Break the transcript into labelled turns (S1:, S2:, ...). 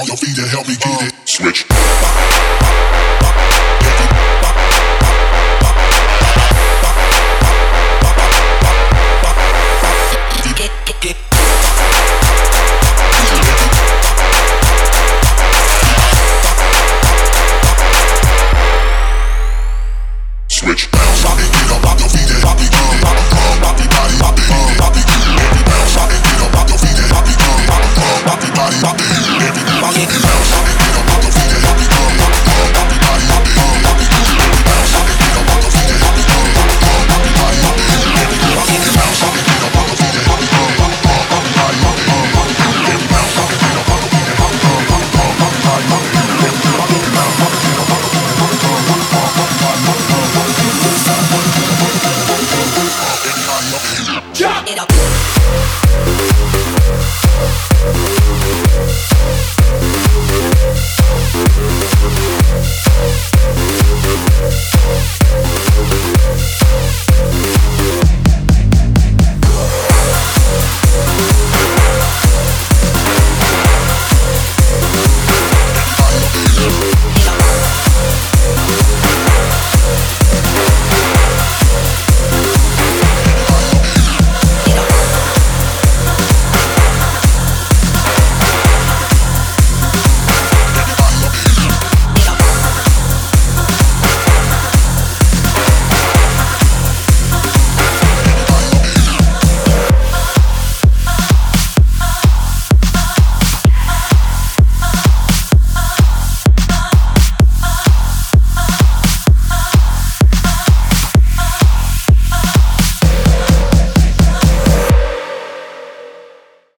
S1: on your feet and help me get it. Switch. Switch. Bounce, get up your feet and help me get it. Rock your body, everybody, everybody, everybody, everybody, everybody, everybody, everybody, everybody, Jump up.